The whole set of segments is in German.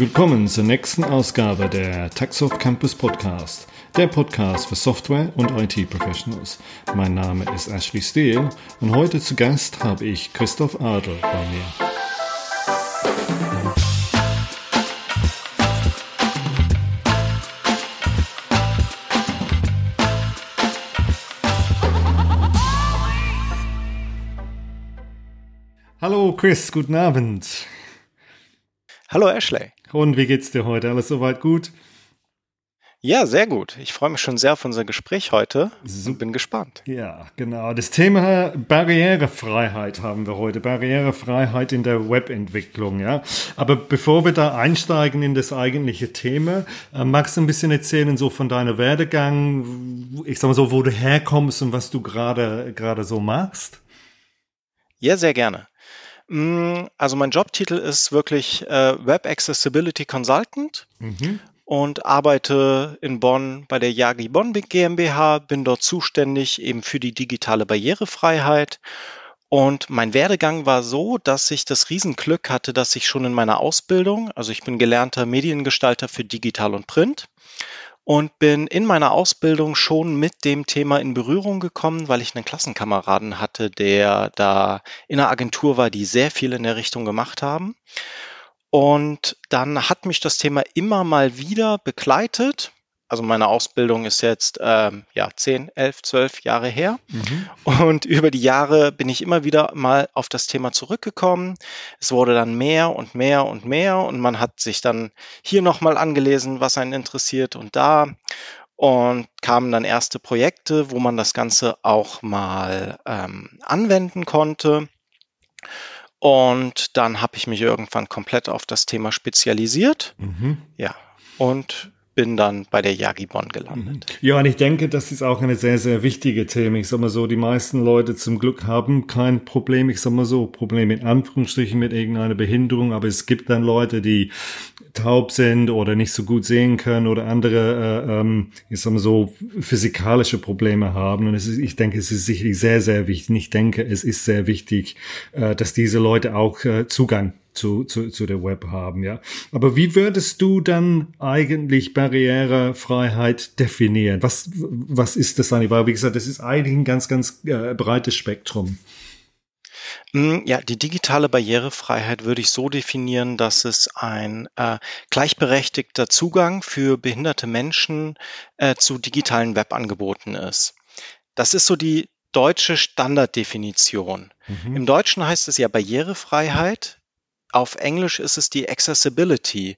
Willkommen zur nächsten Ausgabe der Taxoft Campus Podcast, der Podcast für Software- und IT-Professionals. Mein Name ist Ashley Steele und heute zu Gast habe ich Christoph Adel bei mir. Hallo Chris, guten Abend. Hallo Ashley. Und wie geht's dir heute? Alles soweit gut? Ja, sehr gut. Ich freue mich schon sehr auf unser Gespräch heute und bin gespannt. Ja, genau. Das Thema Barrierefreiheit haben wir heute. Barrierefreiheit in der Webentwicklung, ja. Aber bevor wir da einsteigen in das eigentliche Thema, äh, magst du ein bisschen erzählen so von deiner Werdegang, ich sag mal so, wo du herkommst und was du gerade gerade so machst? Ja, sehr gerne. Mm, also mein Jobtitel ist wirklich äh, Web Accessibility Consultant mhm. und arbeite in Bonn bei der Yagi Bonn GmbH, bin dort zuständig eben für die digitale Barrierefreiheit. Und mein Werdegang war so, dass ich das Riesenglück hatte, dass ich schon in meiner Ausbildung, also ich bin gelernter Mediengestalter für Digital und Print und bin in meiner Ausbildung schon mit dem Thema in Berührung gekommen, weil ich einen Klassenkameraden hatte, der da in einer Agentur war, die sehr viel in der Richtung gemacht haben. Und dann hat mich das Thema immer mal wieder begleitet also meine Ausbildung ist jetzt ähm, ja 10, 11, 12 Jahre her. Mhm. Und über die Jahre bin ich immer wieder mal auf das Thema zurückgekommen. Es wurde dann mehr und mehr und mehr und man hat sich dann hier nochmal angelesen, was einen interessiert und da. Und kamen dann erste Projekte, wo man das Ganze auch mal ähm, anwenden konnte. Und dann habe ich mich irgendwann komplett auf das Thema spezialisiert. Mhm. Ja, und bin dann bei der Yagi Bonn gelandet. Mhm. Ja, und ich denke, das ist auch eine sehr, sehr wichtige Thema. Ich sag mal so, die meisten Leute zum Glück haben kein Problem, ich sag mal so, Problem in Anführungsstrichen mit irgendeiner Behinderung, aber es gibt dann Leute, die taub sind oder nicht so gut sehen können oder andere, äh, ähm, ich sag mal so, physikalische Probleme haben. Und es ist, ich denke, es ist sicherlich sehr, sehr wichtig. Ich denke, es ist sehr wichtig, äh, dass diese Leute auch äh, Zugang zu, zu, zu der Web haben, ja. Aber wie würdest du dann eigentlich Barrierefreiheit definieren? Was, was ist das eigentlich? Weil, wie gesagt, das ist eigentlich ein ganz, ganz äh, breites Spektrum. Mm, ja, die digitale Barrierefreiheit würde ich so definieren, dass es ein äh, gleichberechtigter Zugang für behinderte Menschen äh, zu digitalen Webangeboten ist. Das ist so die deutsche Standarddefinition. Mhm. Im Deutschen heißt es ja Barrierefreiheit. Auf Englisch ist es die Accessibility.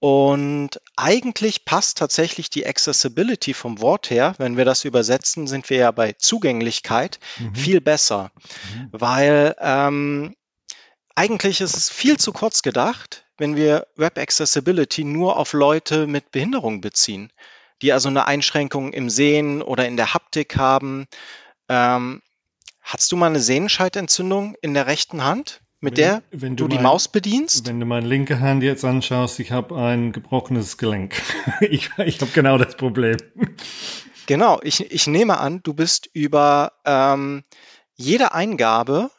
Und eigentlich passt tatsächlich die Accessibility vom Wort her, wenn wir das übersetzen, sind wir ja bei Zugänglichkeit mhm. viel besser, mhm. weil ähm, eigentlich ist es viel zu kurz gedacht, wenn wir Web Accessibility nur auf Leute mit Behinderung beziehen, die also eine Einschränkung im Sehen oder in der Haptik haben. Ähm, hast du mal eine Sehenscheidentzündung in der rechten Hand? Mit wenn, der wenn du, du die mein, Maus bedienst? Wenn du meine linke Hand jetzt anschaust, ich habe ein gebrochenes Gelenk. ich ich habe genau das Problem. Genau, ich, ich nehme an, du bist über ähm, jede Eingabe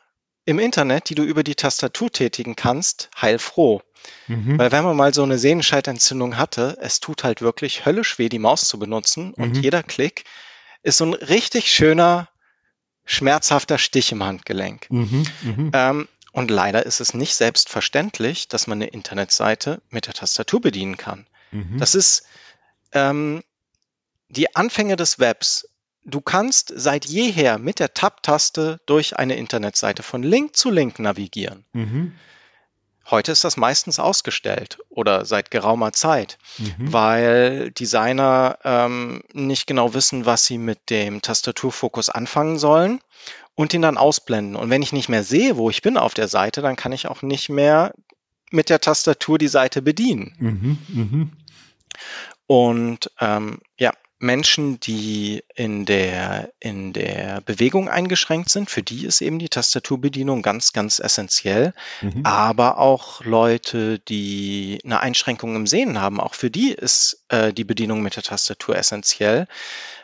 im Internet, die du über die Tastatur tätigen kannst, heilfroh. Mhm. Weil wenn man mal so eine Sehnenscheidentzündung hatte, es tut halt wirklich höllisch weh, die Maus zu benutzen und mhm. jeder Klick ist so ein richtig schöner, schmerzhafter Stich im Handgelenk. Mhm. mhm. Ähm, und leider ist es nicht selbstverständlich, dass man eine Internetseite mit der Tastatur bedienen kann. Mhm. Das ist ähm, die Anfänge des Webs. Du kannst seit jeher mit der Tab-Taste durch eine Internetseite von Link zu Link navigieren. Mhm. Heute ist das meistens ausgestellt oder seit geraumer Zeit, mhm. weil Designer ähm, nicht genau wissen, was sie mit dem Tastaturfokus anfangen sollen und ihn dann ausblenden. Und wenn ich nicht mehr sehe, wo ich bin auf der Seite, dann kann ich auch nicht mehr mit der Tastatur die Seite bedienen. Mhm, mh. Und ähm, ja, Menschen, die in der, in der Bewegung eingeschränkt sind, für die ist eben die Tastaturbedienung ganz, ganz essentiell. Mhm. Aber auch Leute, die eine Einschränkung im Sehen haben, auch für die ist äh, die Bedienung mit der Tastatur essentiell,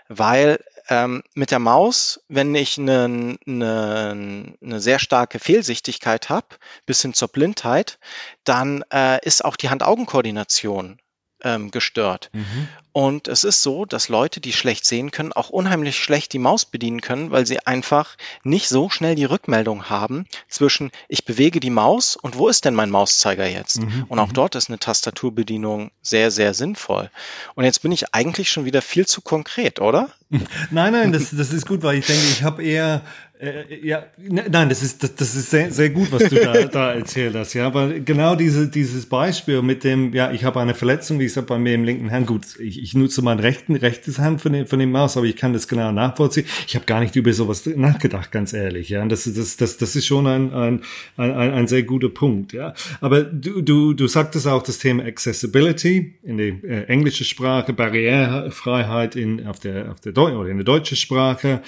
weil ähm, mit der Maus, wenn ich eine, eine, eine sehr starke Fehlsichtigkeit habe, bis hin zur Blindheit, dann äh, ist auch die Hand-Augen-Koordination ähm, gestört. Mhm. Und es ist so, dass Leute, die schlecht sehen können, auch unheimlich schlecht die Maus bedienen können, weil sie einfach nicht so schnell die Rückmeldung haben zwischen ich bewege die Maus und wo ist denn mein Mauszeiger jetzt? Mhm. Und auch mhm. dort ist eine Tastaturbedienung sehr, sehr sinnvoll. Und jetzt bin ich eigentlich schon wieder viel zu konkret, oder? Nein, nein, das, das ist gut, weil ich denke, ich habe eher äh, ja, ne, nein, das ist, das, das ist sehr, sehr gut, was du da, da erzählt hast, ja. Aber genau diese, dieses Beispiel mit dem, ja, ich habe eine Verletzung, wie gesagt, bei mir im linken Hand. Gut, ich, ich nutze mein rechten, rechtes Hand von dem, von dem Maus, aber ich kann das genau nachvollziehen. Ich habe gar nicht über sowas nachgedacht, ganz ehrlich, ja. Und das, das, das, das ist schon ein, ein, ein, ein sehr guter Punkt, ja. Aber du, du, du sagtest auch das Thema Accessibility in der äh, englischen Sprache, Barrierefreiheit in, auf der, auf der Deu oder in der deutschen Sprache.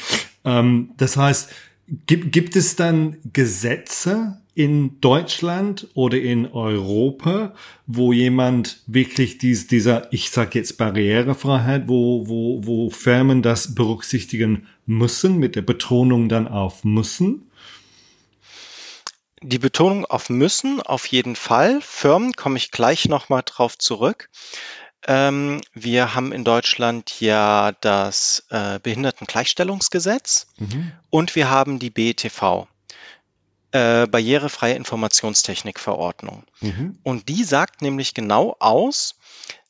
Ähm, das heißt, gibt, gibt es dann Gesetze in Deutschland oder in Europa, wo jemand wirklich dies, dieser, ich sag jetzt Barrierefreiheit, wo, wo, wo Firmen das berücksichtigen müssen, mit der Betonung dann auf müssen? Die Betonung auf müssen, auf jeden Fall. Firmen komme ich gleich nochmal drauf zurück. Ähm, wir haben in Deutschland ja das äh, Behindertengleichstellungsgesetz mhm. und wir haben die BETV, äh, Barrierefreie Informationstechnikverordnung. Mhm. Und die sagt nämlich genau aus,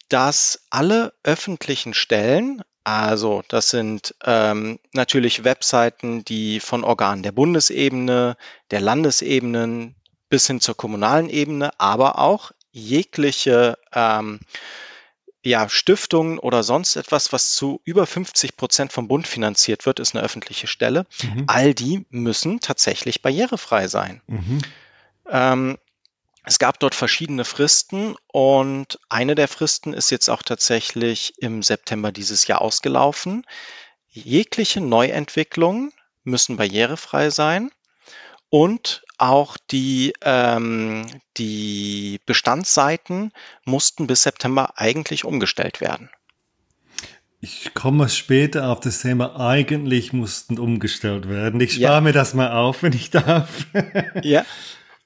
dass alle öffentlichen Stellen, also das sind ähm, natürlich Webseiten, die von Organen der Bundesebene, der Landesebenen bis hin zur kommunalen Ebene, aber auch jegliche ähm, ja, Stiftungen oder sonst etwas, was zu über 50 Prozent vom Bund finanziert wird, ist eine öffentliche Stelle. Mhm. All die müssen tatsächlich barrierefrei sein. Mhm. Ähm, es gab dort verschiedene Fristen und eine der Fristen ist jetzt auch tatsächlich im September dieses Jahr ausgelaufen. Jegliche Neuentwicklungen müssen barrierefrei sein und auch die, ähm, die Bestandsseiten mussten bis September eigentlich umgestellt werden. Ich komme später auf das Thema, eigentlich mussten umgestellt werden. Ich spare ja. mir das mal auf, wenn ich darf. ja.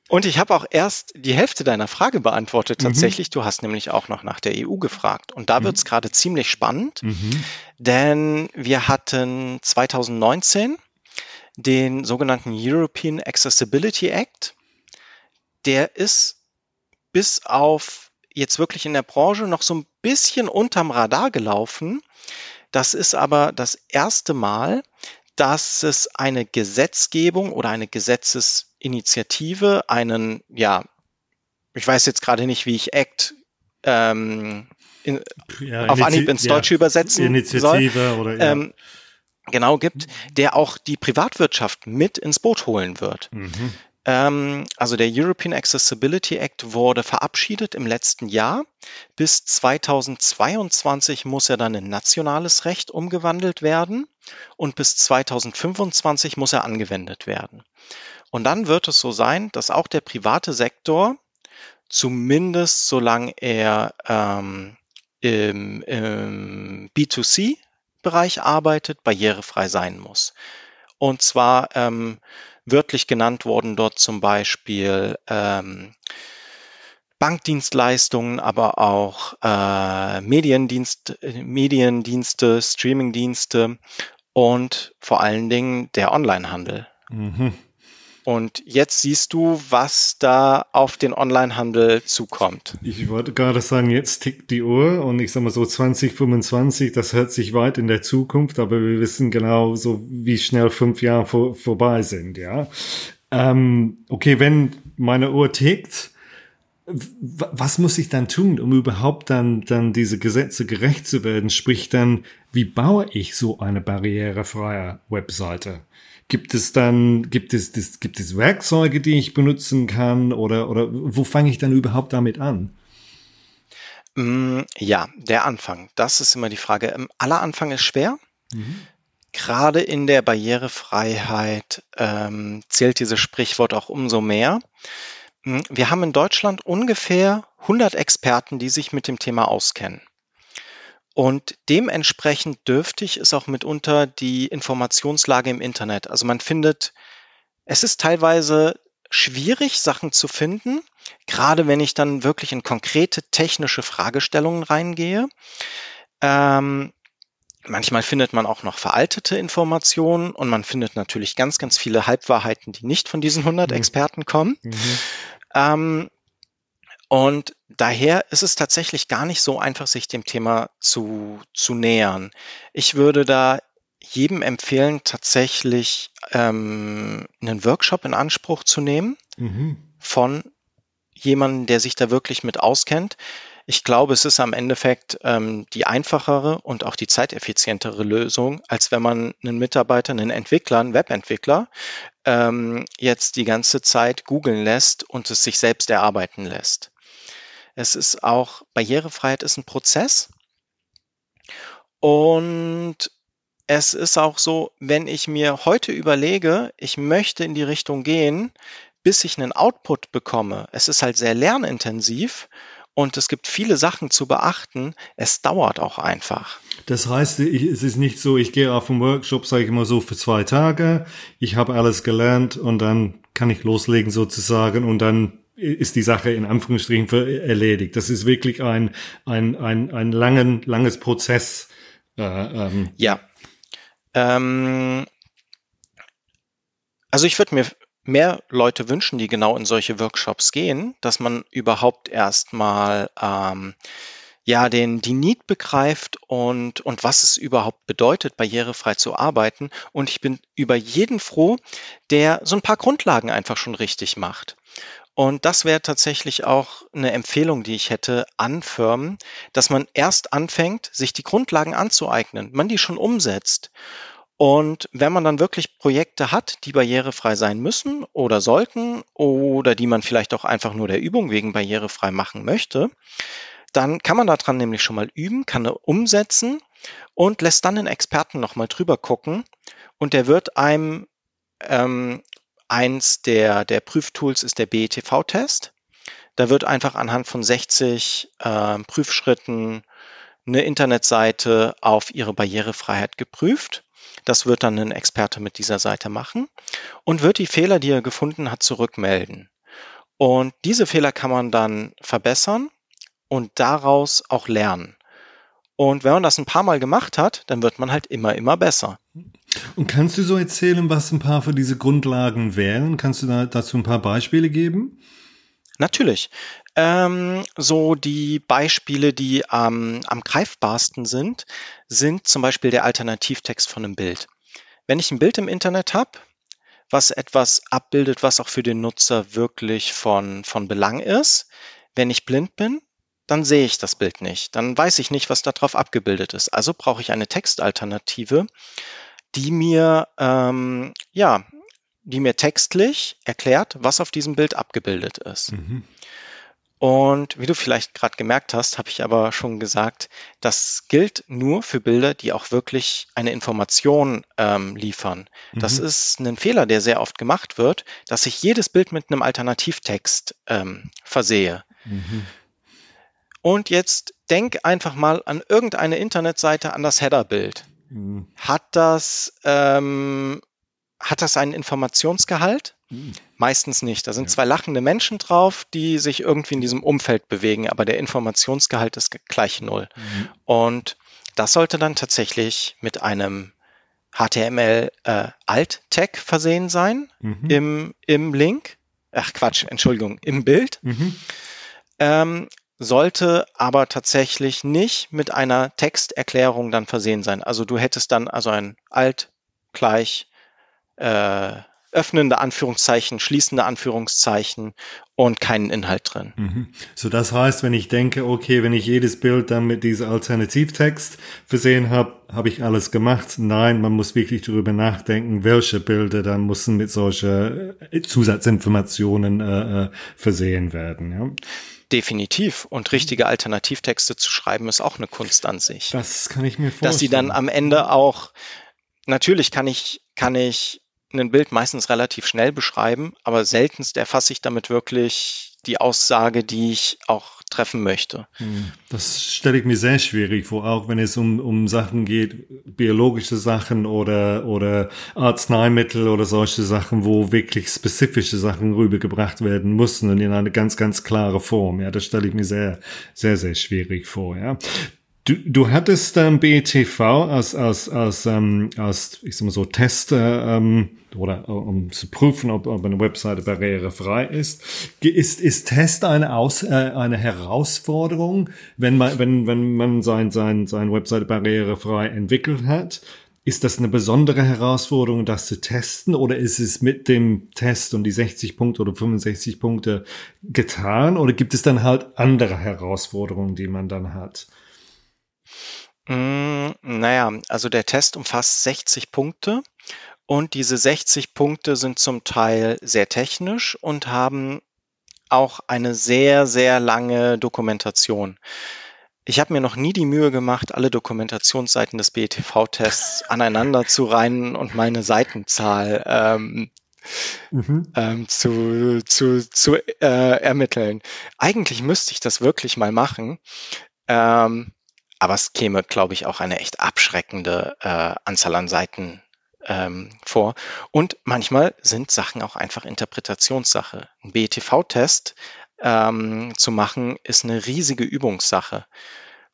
Und ich habe auch erst die Hälfte deiner Frage beantwortet. Mhm. Tatsächlich, mhm. du hast nämlich auch noch nach der EU gefragt. Und da mhm. wird es gerade ziemlich spannend, mhm. denn wir hatten 2019 den sogenannten European Accessibility Act. Der ist bis auf jetzt wirklich in der Branche noch so ein bisschen unterm Radar gelaufen. Das ist aber das erste Mal, dass es eine Gesetzgebung oder eine Gesetzesinitiative, einen, ja, ich weiß jetzt gerade nicht, wie ich Act ähm, in, ja, auf Anhieb ins Deutsche ja, übersetzen Initiative soll. Oder, ja. ähm, genau gibt, der auch die Privatwirtschaft mit ins Boot holen wird. Mhm. Ähm, also der European Accessibility Act wurde verabschiedet im letzten Jahr. Bis 2022 muss er dann in nationales Recht umgewandelt werden und bis 2025 muss er angewendet werden. Und dann wird es so sein, dass auch der private Sektor, zumindest solange er ähm, im, im B2C Bereich arbeitet, barrierefrei sein muss. Und zwar ähm, wörtlich genannt wurden dort zum Beispiel ähm, Bankdienstleistungen, aber auch äh, Mediendienst, Mediendienste, Streamingdienste und vor allen Dingen der Onlinehandel. Mhm. Und jetzt siehst du, was da auf den Onlinehandel zukommt. Ich wollte gerade sagen, jetzt tickt die Uhr und ich sag mal so 2025, das hört sich weit in der Zukunft, aber wir wissen genau so, wie schnell fünf Jahre vor, vorbei sind, ja. Ähm, okay, wenn meine Uhr tickt, was muss ich dann tun, um überhaupt dann, dann diese Gesetze gerecht zu werden? Sprich dann, wie baue ich so eine barrierefreie Webseite? Gibt es dann, gibt es, das, gibt es Werkzeuge, die ich benutzen kann oder, oder wo fange ich dann überhaupt damit an? Mm, ja, der Anfang. Das ist immer die Frage. Ähm, aller Anfang ist schwer. Mhm. Gerade in der Barrierefreiheit ähm, zählt dieses Sprichwort auch umso mehr. Mm, wir haben in Deutschland ungefähr 100 Experten, die sich mit dem Thema auskennen. Und dementsprechend dürftig ist auch mitunter die Informationslage im Internet. Also man findet, es ist teilweise schwierig, Sachen zu finden, gerade wenn ich dann wirklich in konkrete technische Fragestellungen reingehe. Ähm, manchmal findet man auch noch veraltete Informationen und man findet natürlich ganz, ganz viele Halbwahrheiten, die nicht von diesen 100 mhm. Experten kommen. Mhm. Ähm, und daher ist es tatsächlich gar nicht so einfach, sich dem Thema zu, zu nähern. Ich würde da jedem empfehlen, tatsächlich ähm, einen Workshop in Anspruch zu nehmen mhm. von jemandem, der sich da wirklich mit auskennt. Ich glaube, es ist am Endeffekt ähm, die einfachere und auch die zeiteffizientere Lösung, als wenn man einen Mitarbeiter, einen Entwickler, einen Webentwickler ähm, jetzt die ganze Zeit googeln lässt und es sich selbst erarbeiten lässt. Es ist auch, Barrierefreiheit ist ein Prozess. Und es ist auch so, wenn ich mir heute überlege, ich möchte in die Richtung gehen, bis ich einen Output bekomme. Es ist halt sehr lernintensiv und es gibt viele Sachen zu beachten. Es dauert auch einfach. Das heißt, es ist nicht so, ich gehe auf einen Workshop, sage ich mal so, für zwei Tage, ich habe alles gelernt und dann kann ich loslegen sozusagen und dann ist die Sache in Anführungsstrichen erledigt. Das ist wirklich ein, ein, ein, ein langen, langes Prozess. Äh, ähm. Ja. Ähm, also ich würde mir mehr Leute wünschen, die genau in solche Workshops gehen, dass man überhaupt erstmal ähm, ja den die Need begreift und und was es überhaupt bedeutet, barrierefrei zu arbeiten. Und ich bin über jeden froh, der so ein paar Grundlagen einfach schon richtig macht. Und das wäre tatsächlich auch eine Empfehlung, die ich hätte an Firmen, dass man erst anfängt, sich die Grundlagen anzueignen, man die schon umsetzt. Und wenn man dann wirklich Projekte hat, die barrierefrei sein müssen oder sollten oder die man vielleicht auch einfach nur der Übung wegen barrierefrei machen möchte, dann kann man daran nämlich schon mal üben, kann umsetzen und lässt dann den Experten nochmal drüber gucken und der wird einem ähm, Eins der, der Prüftools ist der BETV-Test. Da wird einfach anhand von 60 äh, Prüfschritten eine Internetseite auf ihre Barrierefreiheit geprüft. Das wird dann ein Experte mit dieser Seite machen und wird die Fehler, die er gefunden hat, zurückmelden. Und diese Fehler kann man dann verbessern und daraus auch lernen. Und wenn man das ein paar Mal gemacht hat, dann wird man halt immer, immer besser. Und kannst du so erzählen, was ein paar von diese Grundlagen wären? Kannst du da dazu ein paar Beispiele geben? Natürlich. Ähm, so die Beispiele, die ähm, am greifbarsten sind, sind zum Beispiel der Alternativtext von einem Bild. Wenn ich ein Bild im Internet habe, was etwas abbildet, was auch für den Nutzer wirklich von, von Belang ist, wenn ich blind bin, dann sehe ich das Bild nicht. Dann weiß ich nicht, was darauf abgebildet ist. Also brauche ich eine Textalternative, die mir, ähm, ja, die mir textlich erklärt, was auf diesem Bild abgebildet ist. Mhm. Und wie du vielleicht gerade gemerkt hast, habe ich aber schon gesagt, das gilt nur für Bilder, die auch wirklich eine Information ähm, liefern. Mhm. Das ist ein Fehler, der sehr oft gemacht wird, dass ich jedes Bild mit einem Alternativtext ähm, versehe. Mhm. Und jetzt denk einfach mal an irgendeine Internetseite, an das Headerbild. Mhm. Hat das, ähm, hat das einen Informationsgehalt? Mhm. Meistens nicht. Da sind ja. zwei lachende Menschen drauf, die sich irgendwie in diesem Umfeld bewegen, aber der Informationsgehalt ist gleich null. Mhm. Und das sollte dann tatsächlich mit einem HTML äh, Alt-Tag versehen sein mhm. im, im Link. Ach Quatsch, Entschuldigung, im Bild. Mhm. Ähm, sollte aber tatsächlich nicht mit einer Texterklärung dann versehen sein. Also du hättest dann also ein alt gleich äh, öffnende Anführungszeichen, schließende Anführungszeichen und keinen Inhalt drin. Mhm. So das heißt, wenn ich denke, okay, wenn ich jedes Bild dann mit diesem Alternativtext versehen habe, habe ich alles gemacht. Nein, man muss wirklich darüber nachdenken, welche Bilder dann müssen mit solchen äh, Zusatzinformationen äh, äh, versehen werden. Ja. Definitiv. Und richtige Alternativtexte zu schreiben, ist auch eine Kunst an sich. Das kann ich mir vorstellen. Dass sie dann am Ende auch, natürlich kann ich, kann ich ein Bild meistens relativ schnell beschreiben, aber seltenst erfasse ich damit wirklich die Aussage, die ich auch treffen möchte. Hm. Das stelle ich mir sehr schwierig vor, auch wenn es um, um Sachen geht, biologische Sachen oder, oder Arzneimittel oder solche Sachen, wo wirklich spezifische Sachen rübergebracht werden müssen und in eine ganz, ganz klare Form. Ja, das stelle ich mir sehr, sehr, sehr schwierig vor. Ja. Du, du hattest ähm, BETV als, als, als, ähm, als ich sag mal so, Tester ähm, oder um zu prüfen, ob, ob eine Webseite barrierefrei ist. Ist, ist Test eine, Aus, äh, eine Herausforderung, wenn man, wenn, wenn man sein, sein, seine Webseite barrierefrei entwickelt hat? Ist das eine besondere Herausforderung, das zu testen, oder ist es mit dem Test und die 60 Punkte oder 65 Punkte getan, oder gibt es dann halt andere Herausforderungen, die man dann hat? Mm, naja, also der Test umfasst 60 Punkte und diese 60 Punkte sind zum Teil sehr technisch und haben auch eine sehr, sehr lange Dokumentation. Ich habe mir noch nie die Mühe gemacht, alle Dokumentationsseiten des BETV-Tests aneinander zu reihen und meine Seitenzahl ähm, mhm. ähm, zu, zu, zu äh, ermitteln. Eigentlich müsste ich das wirklich mal machen. Ähm, aber es käme, glaube ich, auch eine echt abschreckende äh, Anzahl an Seiten ähm, vor. Und manchmal sind Sachen auch einfach Interpretationssache. Ein BETV-Test ähm, zu machen, ist eine riesige Übungssache.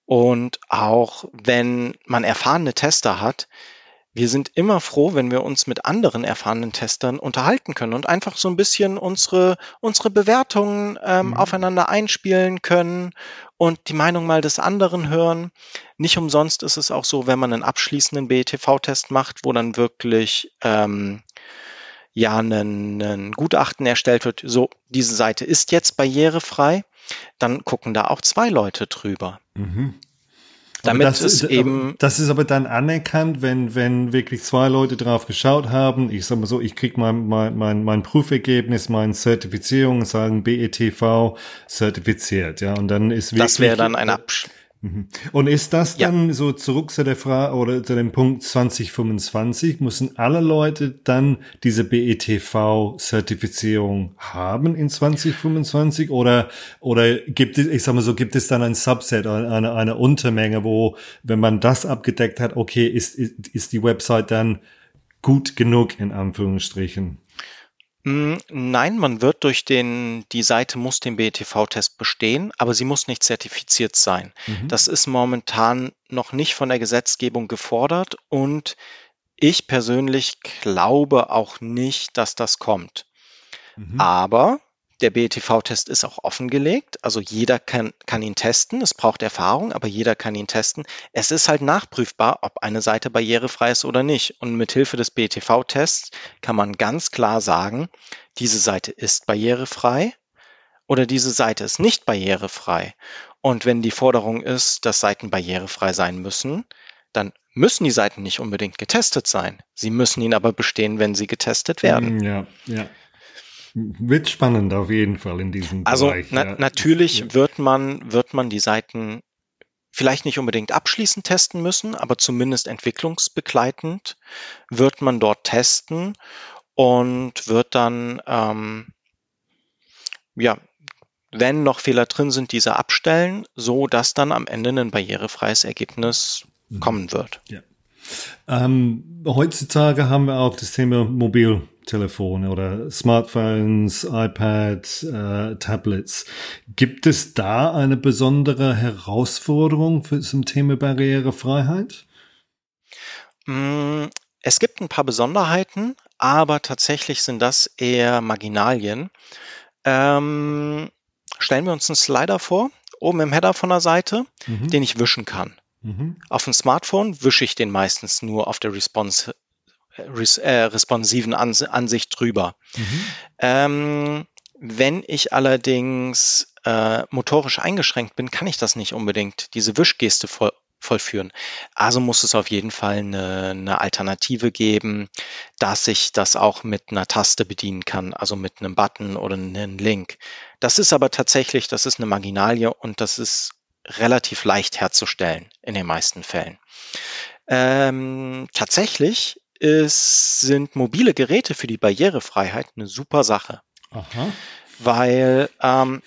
Und auch wenn man erfahrene Tester hat, wir sind immer froh, wenn wir uns mit anderen erfahrenen Testern unterhalten können und einfach so ein bisschen unsere, unsere Bewertungen ähm, mhm. aufeinander einspielen können und die Meinung mal des anderen hören. Nicht umsonst ist es auch so, wenn man einen abschließenden BETV-Test macht, wo dann wirklich ähm, ja ein Gutachten erstellt wird, so diese Seite ist jetzt barrierefrei, dann gucken da auch zwei Leute drüber. Mhm. Damit das, ist eben. Das ist aber dann anerkannt, wenn, wenn wirklich zwei Leute drauf geschaut haben. Ich sag mal so, ich krieg mein, mein, mein, mein Prüfergebnis, meine Zertifizierung, sagen BETV zertifiziert, ja. Und dann ist wirklich. Das wäre dann ein Abschluss. Und ist das dann ja. so zurück zu der Frage oder zu dem Punkt 2025? Müssen alle Leute dann diese BETV-Zertifizierung haben in 2025 oder, oder gibt es, ich sag mal so, gibt es dann ein Subset, eine, eine Untermenge, wo, wenn man das abgedeckt hat, okay, ist, ist, ist die Website dann gut genug in Anführungsstrichen? Hm, nein, man wird durch den, die Seite muss den BETV-Test bestehen, aber sie muss nicht zertifiziert sein. Mhm. Das ist momentan noch nicht von der Gesetzgebung gefordert und ich persönlich glaube auch nicht, dass das kommt. Mhm. Aber der BETV-Test ist auch offengelegt, also jeder kann, kann ihn testen. Es braucht Erfahrung, aber jeder kann ihn testen. Es ist halt nachprüfbar, ob eine Seite barrierefrei ist oder nicht. Und mit Hilfe des BETV-Tests kann man ganz klar sagen, diese Seite ist barrierefrei oder diese Seite ist nicht barrierefrei. Und wenn die Forderung ist, dass Seiten barrierefrei sein müssen, dann müssen die Seiten nicht unbedingt getestet sein. Sie müssen ihn aber bestehen, wenn sie getestet werden. Ja, ja. Wird spannend auf jeden Fall in diesem also, Bereich. Also na, ja. natürlich wird man, wird man die Seiten vielleicht nicht unbedingt abschließend testen müssen, aber zumindest entwicklungsbegleitend wird man dort testen und wird dann, ähm, ja, wenn noch Fehler drin sind, diese abstellen, so dass dann am Ende ein barrierefreies Ergebnis mhm. kommen wird. Ja. Ähm, heutzutage haben wir auch das Thema Mobil Telefone oder Smartphones, iPads, äh, Tablets. Gibt es da eine besondere Herausforderung für zum Thema Barrierefreiheit? Mm, es gibt ein paar Besonderheiten, aber tatsächlich sind das eher Marginalien. Ähm, stellen wir uns einen Slider vor, oben im Header von der Seite, mhm. den ich wischen kann. Mhm. Auf dem Smartphone wische ich den meistens nur auf der Response res äh, responsiven Ans Ansicht drüber. Mhm. Ähm, wenn ich allerdings äh, motorisch eingeschränkt bin, kann ich das nicht unbedingt, diese Wischgeste voll, vollführen. Also muss es auf jeden Fall eine, eine Alternative geben, dass ich das auch mit einer Taste bedienen kann, also mit einem Button oder einem Link. Das ist aber tatsächlich, das ist eine Marginalie und das ist relativ leicht herzustellen in den meisten Fällen. Ähm, tatsächlich ist, sind mobile Geräte für die Barrierefreiheit eine super Sache. Aha. weil ähm,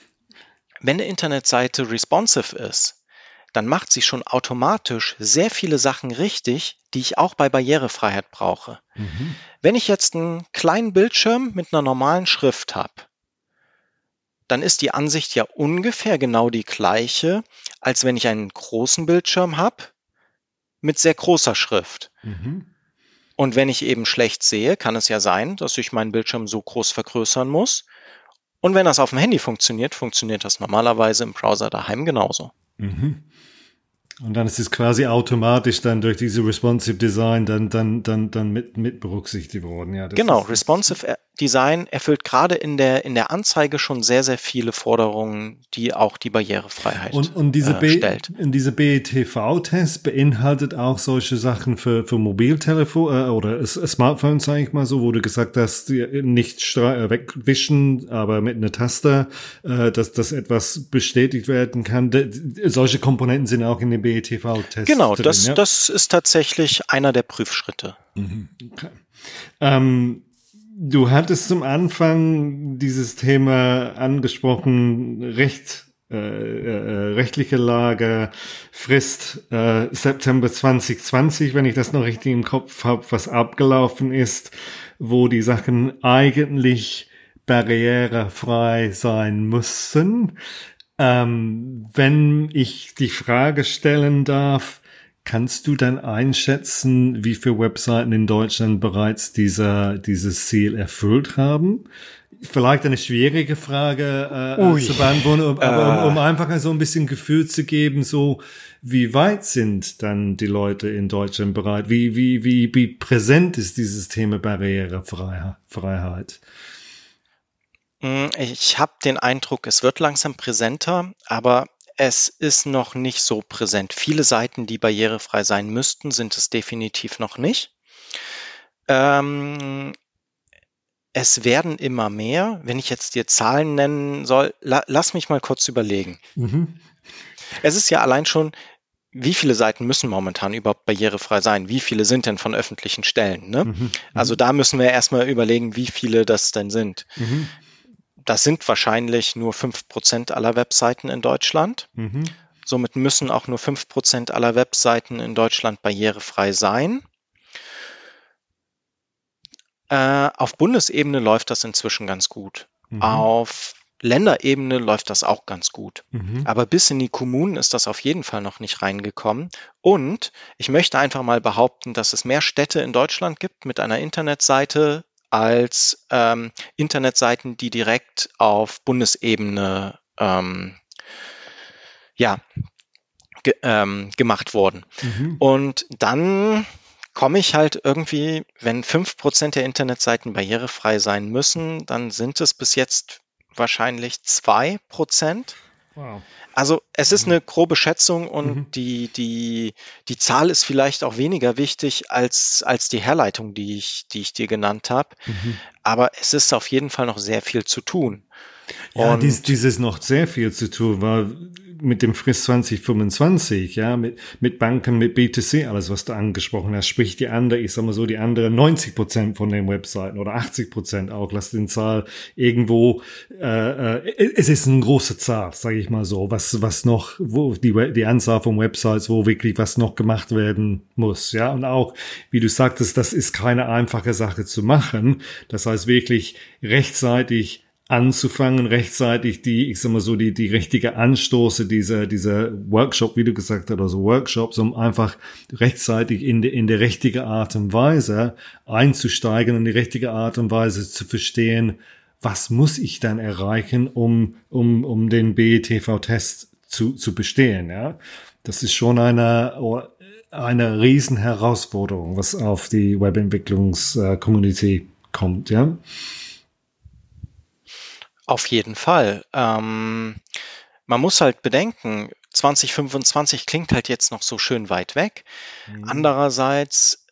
wenn eine Internetseite responsive ist, dann macht sie schon automatisch sehr viele Sachen richtig, die ich auch bei Barrierefreiheit brauche. Mhm. Wenn ich jetzt einen kleinen Bildschirm mit einer normalen Schrift habe, dann ist die Ansicht ja ungefähr genau die gleiche, als wenn ich einen großen Bildschirm habe mit sehr großer Schrift. Mhm. Und wenn ich eben schlecht sehe, kann es ja sein, dass ich meinen Bildschirm so groß vergrößern muss. Und wenn das auf dem Handy funktioniert, funktioniert das normalerweise im Browser daheim genauso. Mhm. Und dann ist es quasi automatisch dann durch diese Responsive Design dann, dann, dann, dann mit, mit berücksichtigt worden. Ja, genau, Responsive Design erfüllt gerade in der, in der Anzeige schon sehr, sehr viele Forderungen, die auch die Barrierefreiheit und, und diese äh, stellt. Und diese BETV-Test beinhaltet auch solche Sachen für, für Mobiltelefon äh, oder Smartphones, sage ich mal so, wo du gesagt hast, nicht äh, wegwischen, aber mit einer Taste, äh, dass das etwas bestätigt werden kann. Solche Komponenten sind auch in dem BETV-Test. Genau, drin, das, ja? das ist tatsächlich einer der Prüfschritte. Mhm, okay. Ähm, Du hattest zum Anfang dieses Thema angesprochen, Recht, äh, äh, rechtliche Lage, Frist äh, September 2020, wenn ich das noch richtig im Kopf habe, was abgelaufen ist, wo die Sachen eigentlich barrierefrei sein müssen. Ähm, wenn ich die Frage stellen darf, Kannst du dann einschätzen, wie viele Webseiten in Deutschland bereits dieser, dieses Ziel erfüllt haben? Vielleicht eine schwierige Frage äh, zu beantworten, aber um, um äh. einfach so ein bisschen Gefühl zu geben, so wie weit sind dann die Leute in Deutschland bereit? Wie, wie, wie, wie präsent ist dieses Thema Barrierefreiheit? Hm, ich habe den Eindruck, es wird langsam präsenter, aber es ist noch nicht so präsent. Viele Seiten, die barrierefrei sein müssten, sind es definitiv noch nicht. Ähm, es werden immer mehr. Wenn ich jetzt dir Zahlen nennen soll, la lass mich mal kurz überlegen. Mhm. Es ist ja allein schon, wie viele Seiten müssen momentan überhaupt barrierefrei sein? Wie viele sind denn von öffentlichen Stellen? Ne? Mhm. mhm. Also da müssen wir erstmal überlegen, wie viele das denn sind. Mhm das sind wahrscheinlich nur fünf Prozent aller Webseiten in Deutschland. Mhm. Somit müssen auch nur fünf Prozent aller Webseiten in Deutschland barrierefrei sein. Äh, auf Bundesebene läuft das inzwischen ganz gut. Mhm. Auf Länderebene läuft das auch ganz gut. Mhm. Aber bis in die Kommunen ist das auf jeden Fall noch nicht reingekommen. Und ich möchte einfach mal behaupten, dass es mehr Städte in Deutschland gibt mit einer Internetseite, als ähm, Internetseiten, die direkt auf Bundesebene ähm, ja, ge ähm, gemacht wurden. Mhm. Und dann komme ich halt irgendwie, wenn fünf Prozent der Internetseiten barrierefrei sein müssen, dann sind es bis jetzt wahrscheinlich zwei Prozent. Wow. Also es ist mhm. eine grobe Schätzung und mhm. die, die, die Zahl ist vielleicht auch weniger wichtig als, als die Herleitung, die ich, die ich dir genannt habe. Mhm. Aber es ist auf jeden Fall noch sehr viel zu tun. Ja, dies, dieses noch sehr viel zu tun, weil mit dem Frist 2025, ja, mit, mit Banken, mit BTC, alles, was du angesprochen hast, sprich die andere, ich sag mal so, die andere 90 Prozent von den Webseiten oder 80 Prozent auch, lass den Zahl irgendwo, äh, äh, es ist eine große Zahl, sage ich mal so, was, was noch, wo die, die Anzahl von Websites, wo wirklich was noch gemacht werden muss, ja, und auch, wie du sagtest, das ist keine einfache Sache zu machen, das heißt wirklich rechtzeitig anzufangen, rechtzeitig die, ich sag mal so, die, die richtige Anstoße dieser, dieser Workshop, wie du gesagt hast, also Workshops, um einfach rechtzeitig in, de, in der richtige Art und Weise einzusteigen und die richtige Art und Weise zu verstehen, was muss ich dann erreichen, um, um, um den BETV-Test zu, zu bestehen, ja. Das ist schon eine, eine riesen Herausforderung, was auf die Webentwicklungs-Community kommt, ja. Auf jeden Fall. Ähm, man muss halt bedenken, 2025 klingt halt jetzt noch so schön weit weg. Mhm. Andererseits,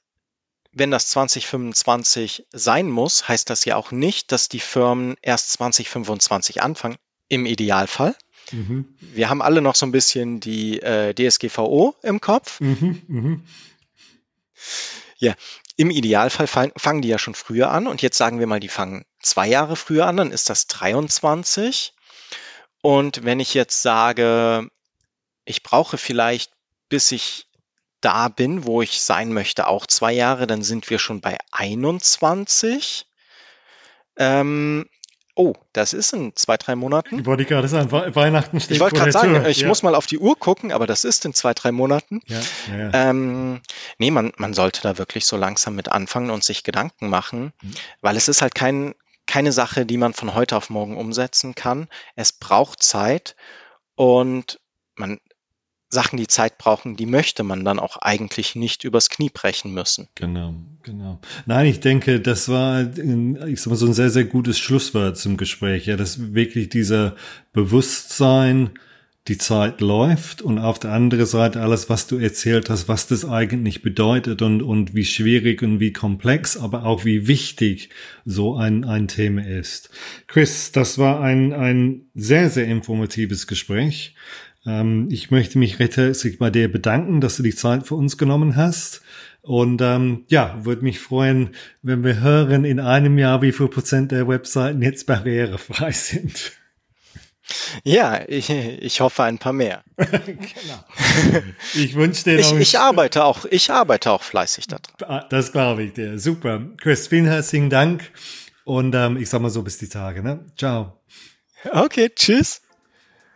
wenn das 2025 sein muss, heißt das ja auch nicht, dass die Firmen erst 2025 anfangen, im Idealfall. Mhm. Wir haben alle noch so ein bisschen die äh, DSGVO im Kopf. Mhm, mh. Ja, im Idealfall fangen die ja schon früher an und jetzt sagen wir mal, die fangen zwei Jahre früher an, dann ist das 23. Und wenn ich jetzt sage, ich brauche vielleicht, bis ich da bin, wo ich sein möchte, auch zwei Jahre, dann sind wir schon bei 21. Ähm, oh, das ist in zwei, drei Monaten. Wollte ich gerade sagen, Weihnachten steht Ich wollte gerade sagen, Tür. ich ja. muss mal auf die Uhr gucken, aber das ist in zwei, drei Monaten. Ja, ja. Ähm, nee, man, man sollte da wirklich so langsam mit anfangen und sich Gedanken machen, mhm. weil es ist halt kein, keine Sache, die man von heute auf morgen umsetzen kann. Es braucht Zeit und man, Sachen, die Zeit brauchen, die möchte man dann auch eigentlich nicht übers Knie brechen müssen. Genau, genau. Nein, ich denke, das war, ich sag mal, so ein sehr, sehr gutes Schlusswort zum Gespräch. Ja, dass wirklich dieser Bewusstsein, die Zeit läuft und auf der anderen Seite alles, was du erzählt hast, was das eigentlich bedeutet und, und wie schwierig und wie komplex, aber auch wie wichtig so ein, ein Thema ist. Chris, das war ein, ein sehr, sehr informatives Gespräch. Ähm, ich möchte mich recht herzlich bei dir bedanken, dass du die Zeit für uns genommen hast. Und ähm, ja, würde mich freuen, wenn wir hören in einem Jahr, wie viel Prozent der Webseiten jetzt barrierefrei sind. Ja, ich, ich hoffe ein paar mehr. genau. Ich wünsche dir noch. Ich, ich arbeite auch, ich arbeite auch fleißig daran. Ah, das glaube ich dir. Super. Chris, vielen herzlichen Dank. Und ähm, ich sag mal so bis die Tage. Ne? Ciao. Okay, tschüss.